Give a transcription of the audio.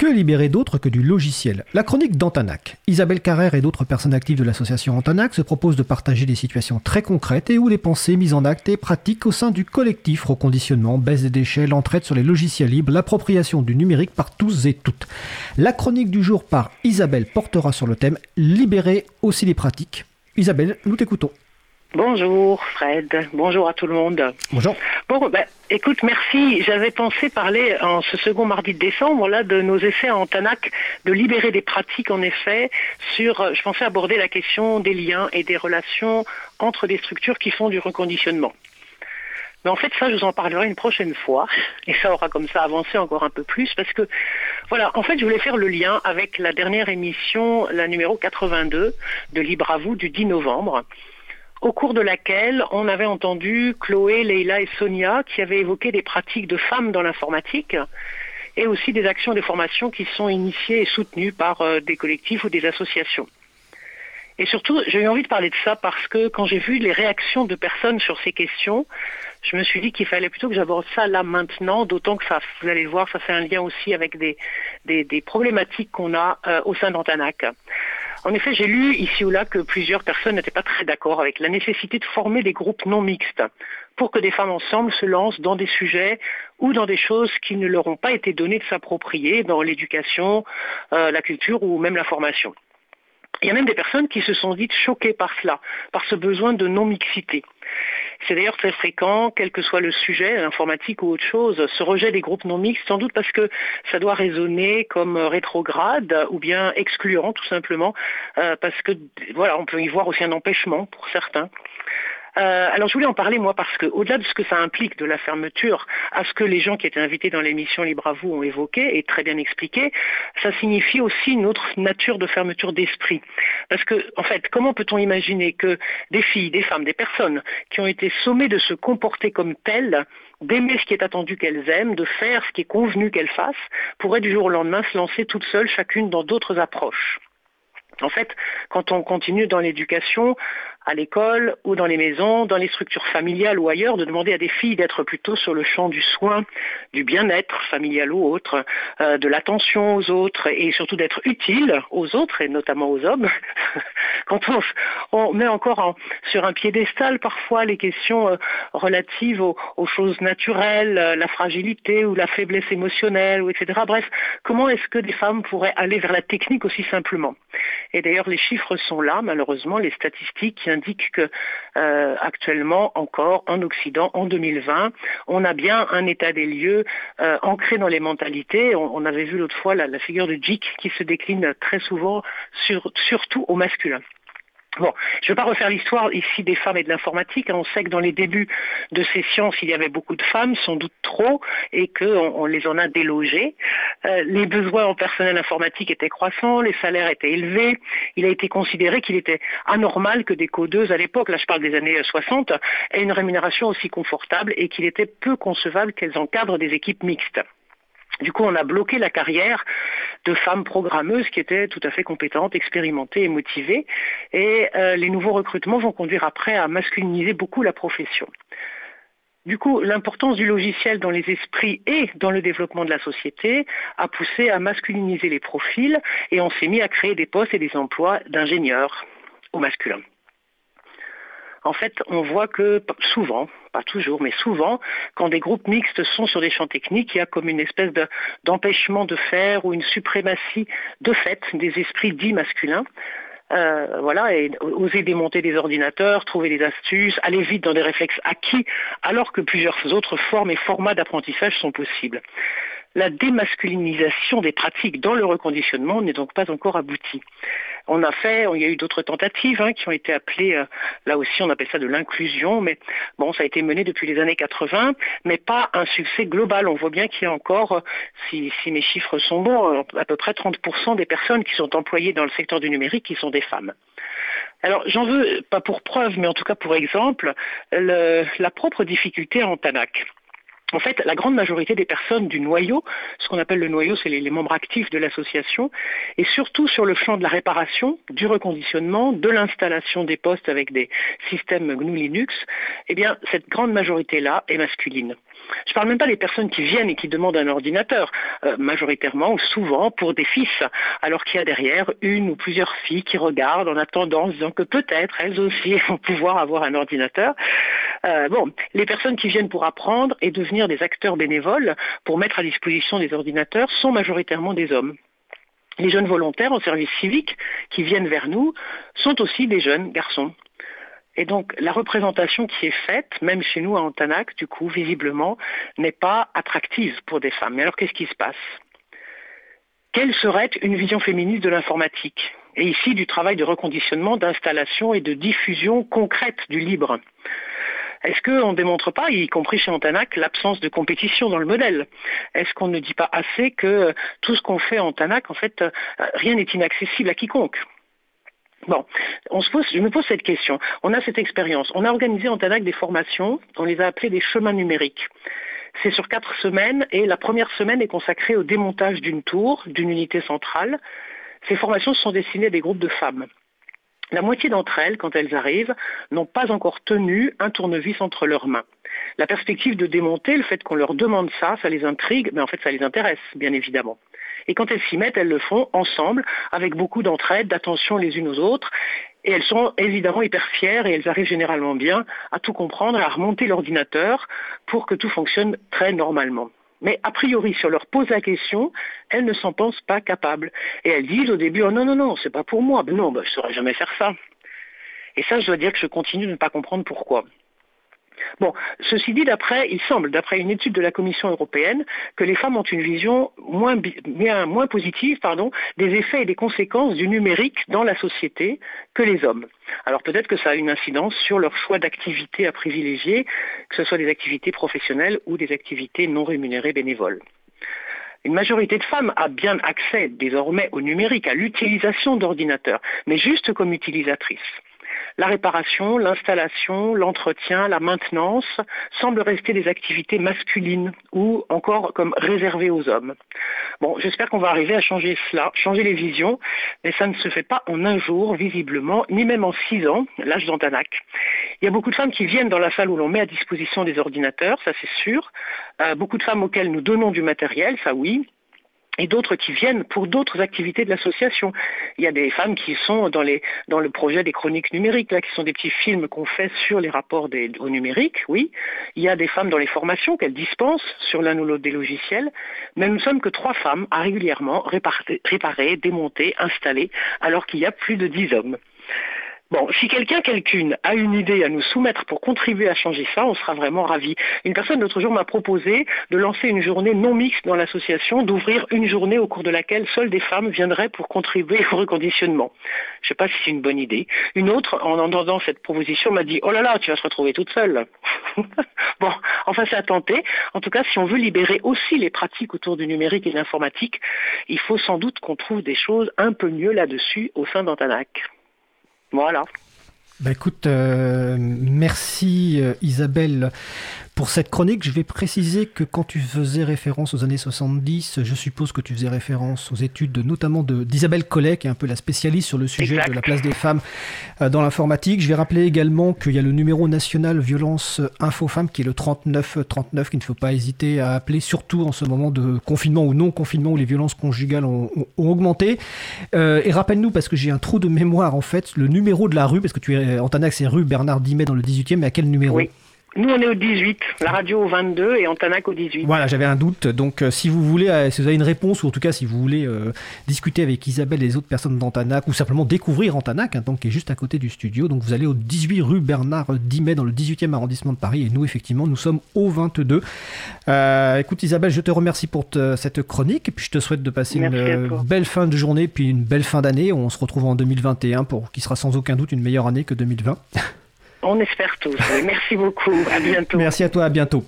Que libérer d'autre que du logiciel? La chronique d'Antanac. Isabelle Carrère et d'autres personnes actives de l'association Antanac se proposent de partager des situations très concrètes et où des pensées mises en acte et pratiques au sein du collectif reconditionnement, baisse des déchets, l'entraide sur les logiciels libres, l'appropriation du numérique par tous et toutes. La chronique du jour par Isabelle portera sur le thème Libérer aussi les pratiques. Isabelle, nous t'écoutons. Bonjour Fred, bonjour à tout le monde. Bonjour. Bon, ben, écoute, merci. J'avais pensé parler en ce second mardi de décembre là de nos essais en TANAC, de libérer des pratiques en effet sur. Euh, je pensais aborder la question des liens et des relations entre des structures qui font du reconditionnement. Mais en fait, ça, je vous en parlerai une prochaine fois. Et ça aura comme ça avancé encore un peu plus parce que, voilà, en fait, je voulais faire le lien avec la dernière émission, la numéro 82 de Libre à vous du 10 novembre au cours de laquelle on avait entendu Chloé, Leila et Sonia qui avaient évoqué des pratiques de femmes dans l'informatique et aussi des actions de formation qui sont initiées et soutenues par euh, des collectifs ou des associations. Et surtout, j'ai eu envie de parler de ça parce que quand j'ai vu les réactions de personnes sur ces questions, je me suis dit qu'il fallait plutôt que j'aborde ça là maintenant, d'autant que ça, vous allez le voir, ça fait un lien aussi avec des, des, problématiques qu'on a euh, au sein d'Antanac. En effet, j'ai lu ici ou là que plusieurs personnes n'étaient pas très d'accord avec la nécessité de former des groupes non mixtes pour que des femmes ensemble se lancent dans des sujets ou dans des choses qui ne leur ont pas été données de s'approprier dans l'éducation, euh, la culture ou même la formation. Il y a même des personnes qui se sont dites choquées par cela, par ce besoin de non-mixité. C'est d'ailleurs très fréquent, quel que soit le sujet, l'informatique ou autre chose, ce rejet des groupes non mixtes, sans doute parce que ça doit résonner comme rétrograde ou bien excluant tout simplement, euh, parce que voilà, on peut y voir aussi un empêchement pour certains. Euh, alors je voulais en parler moi parce que au-delà de ce que ça implique de la fermeture, à ce que les gens qui étaient invités dans l'émission Libre à vous ont évoqué et très bien expliqué, ça signifie aussi une autre nature de fermeture d'esprit. Parce que en fait, comment peut-on imaginer que des filles, des femmes, des personnes qui ont été sommées de se comporter comme telles d'aimer ce qui est attendu qu'elles aiment, de faire ce qui est convenu qu'elles fassent, pourraient du jour au lendemain se lancer toutes seules, chacune dans d'autres approches? En fait, quand on continue dans l'éducation, à l'école ou dans les maisons, dans les structures familiales ou ailleurs, de demander à des filles d'être plutôt sur le champ du soin, du bien-être familial ou autre, euh, de l'attention aux autres et surtout d'être utile aux autres et notamment aux hommes. Quand on, met encore sur un piédestal parfois les questions euh, relatives aux, choses naturelles, euh, la fragilité ou la faiblesse émotionnelle, etc. Bref, comment est-ce que des femmes pourraient aller vers la technique aussi simplement? Et d'ailleurs, les chiffres sont là, malheureusement, les statistiques indique que euh, actuellement encore en Occident, en 2020, on a bien un état des lieux euh, ancré dans les mentalités. On, avait vu l'autre fois la, figure de Jick qui se décline très souvent, surtout au masculin. Bon, je ne vais pas refaire l'histoire ici des femmes et de l'informatique. Hein. On sait que dans les débuts de ces sciences, il y avait beaucoup de femmes, sans doute trop, et qu'on on les en a délogées. Euh, les besoins en personnel informatique étaient croissants, les salaires étaient élevés. Il a été considéré qu'il était anormal que des codeuses à l'époque, là je parle des années 60, aient une rémunération aussi confortable et qu'il était peu concevable qu'elles encadrent des équipes mixtes. Du coup, on a bloqué la carrière de femmes programmeuses qui étaient tout à fait compétentes, expérimentées et motivées. Et euh, les nouveaux recrutements vont conduire après à masculiniser beaucoup la profession. Du coup, l'importance du logiciel dans les esprits et dans le développement de la société a poussé à masculiniser les profils et on s'est mis à créer des postes et des emplois d'ingénieurs au masculin en fait, on voit que souvent, pas toujours, mais souvent, quand des groupes mixtes sont sur des champs techniques, il y a comme une espèce d'empêchement de, faire ou une suprématie de fait des esprits dits masculins. Euh, voilà, et oser démonter des ordinateurs, trouver des astuces, aller vite dans des réflexes acquis, alors que plusieurs autres formes et formats d'apprentissage sont possibles. La démasculinisation des pratiques dans le reconditionnement n'est donc pas encore aboutie. On a fait, il y a eu d'autres tentatives hein, qui ont été appelées, euh, là aussi on appelle ça de l'inclusion, mais bon, ça a été mené depuis les années 80, mais pas un succès global. On voit bien qu'il y a encore, euh, si, mes chiffres sont bons, euh, à peu près 30% des personnes qui sont employées dans le secteur du numérique qui sont des femmes. Alors, j'en veux pas pour preuve, mais en tout cas pour exemple, la propre difficulté en TANAC. En fait, la grande majorité des personnes du noyau, ce qu'on appelle le noyau, c'est les, membres actifs de l'association, et surtout sur le champ de la réparation, du reconditionnement, de l'installation des postes avec des systèmes GNU Linux, eh bien, cette grande majorité-là est masculine. Je ne parle même pas des personnes qui viennent et qui demandent un ordinateur, euh, majoritairement ou souvent pour des fils, alors qu'il y a derrière une ou plusieurs filles qui regardent en attendant, disant que peut-être elles aussi vont pouvoir avoir un ordinateur. Euh, bon, les personnes qui viennent pour apprendre et devenir des acteurs bénévoles pour mettre à disposition des ordinateurs sont majoritairement des hommes. Les jeunes volontaires en service civique qui viennent vers nous sont aussi des jeunes garçons. Et donc la représentation qui est faite, même chez nous à Antanac, du coup, visiblement, n'est pas attractive pour des femmes. Mais alors qu'est-ce qui se passe? Quelle serait une vision féministe de l'informatique? Et ici du travail de reconditionnement, d'installation et de diffusion concrète du libre. Est-ce qu'on ne démontre pas, y compris chez Antanac, l'absence de compétition dans le modèle? Est-ce qu'on ne dit pas assez que tout ce qu'on fait en Antanac, en fait, euh, rien n'est inaccessible à quiconque? Bon, on se pose, je me pose cette question. On a cette expérience. On a organisé en TANAC des formations, on les a appelées des chemins numériques. C'est sur quatre semaines et la première semaine est consacrée au démontage d'une tour, d'une unité centrale. Ces formations sont destinées à des groupes de femmes. La moitié d'entre elles, quand elles arrivent, n'ont pas encore tenu un tournevis entre leurs mains. La perspective de démonter, le fait qu'on leur demande ça, ça les intrigue, mais en fait ça les intéresse, bien évidemment. Et quand elles s'y mettent, elles le font ensemble, avec beaucoup d'entraide, d'attention les unes aux autres. Et elles sont évidemment hyper fières et elles arrivent généralement bien à tout comprendre, à remonter l'ordinateur pour que tout fonctionne très normalement. Mais a priori, si on leur pose la question, elles ne s'en pensent pas capables. Et elles disent au début, oh non, non, non, c'est pas pour moi. Ben non, ben, je ne saurais jamais faire ça. Et ça, je dois dire que je continue de ne pas comprendre pourquoi. Bon, ceci dit, d'après, il semble, d'après une étude de la Commission européenne, que les femmes ont une vision moins, positive des effets et des conséquences du numérique dans la société que les hommes. Alors peut-être que ça a une incidence sur leur choix d'activités à privilégier, que ce soit des activités professionnelles ou des activités non rémunérées bénévoles. Une majorité de femmes a bien accès désormais au numérique, à l'utilisation d'ordinateurs, mais juste comme utilisatrices la réparation, l'installation, l'entretien, la maintenance semblent rester des activités masculines ou encore comme réservées aux hommes. Bon, j'espère qu'on va arriver à changer cela, changer les visions, mais ça ne se fait pas en un jour, visiblement, ni même en six ans, l'âge d'Antanac. Il y a beaucoup de femmes qui viennent dans la salle où l'on met à disposition des ordinateurs, ça c'est sûr. Euh, beaucoup de femmes auxquelles nous donnons du matériel, ça oui et d'autres qui viennent pour d'autres activités de l'association. Il y a des femmes qui sont dans, le projet des chroniques numériques, là, qui sont des petits films qu'on fait sur les rapports au numérique, oui. Il y a des femmes dans les formations qu'elles dispensent sur l'un ou l'autre des logiciels, mais nous ne sommes que trois femmes à régulièrement réparer démonter, installer, alors qu'il y a plus de dix hommes. Bon, si quelqu'un, quelqu'une a une idée à nous soumettre pour contribuer à changer ça, on sera vraiment ravis. Une personne l'autre jour m'a proposé de lancer une journée non mixte dans l'association, d'ouvrir une journée au cours de laquelle seules des femmes viendraient pour contribuer au reconditionnement. Je ne sais pas si c'est une bonne idée. Une autre, en entendant cette proposition, m'a dit Oh là là, tu vas se retrouver toute seule. bon, enfin, c'est à tenter. En tout cas, si on veut libérer aussi les pratiques autour du numérique et de l'informatique, il faut sans doute qu'on trouve des choses un peu mieux là-dessus au sein d'Antanac. Voilà. Bah écoute, euh, merci euh, Isabelle pour cette chronique, je vais préciser que quand tu faisais référence aux années 70, je suppose que tu faisais référence aux études notamment d'Isabelle Collet, qui est un peu la spécialiste sur le sujet de la place des femmes euh, dans l'informatique. Je vais rappeler également qu'il y a le numéro national violence info-femmes qui est le 3939 qu'il ne faut pas hésiter à appeler, surtout en ce moment de confinement ou non confinement où les violences conjugales ont, augmenté. Euh, et rappelle-nous, parce que j'ai un trou de mémoire en fait, le numéro de la rue, parce que tu es en Tanac, c'est rue Bernard Dimet dans le 18e, mais à quel numéro? Nous, on est au 18, la radio au 22 et Antanac au 18. Voilà, j'avais un doute. Donc, euh, si vous voulez, euh, si vous avez une réponse, ou en tout cas, si vous voulez euh, discuter avec Isabelle et les autres personnes d'Antanac, ou simplement découvrir Antanac, hein, donc, qui est juste à côté du studio, donc vous allez au 18 rue Bernard Dimet dans le 18e arrondissement de Paris. Et nous, effectivement, nous sommes au 22. écoute, Isabelle, je te remercie pour cette chronique. Et puis, je te souhaite de passer une belle fin de journée, puis une belle fin d'année. On se retrouve en 2021 pour qui sera sans aucun doute une meilleure année que 2020. On espère tous. Merci beaucoup. À bientôt. Merci à toi. À bientôt.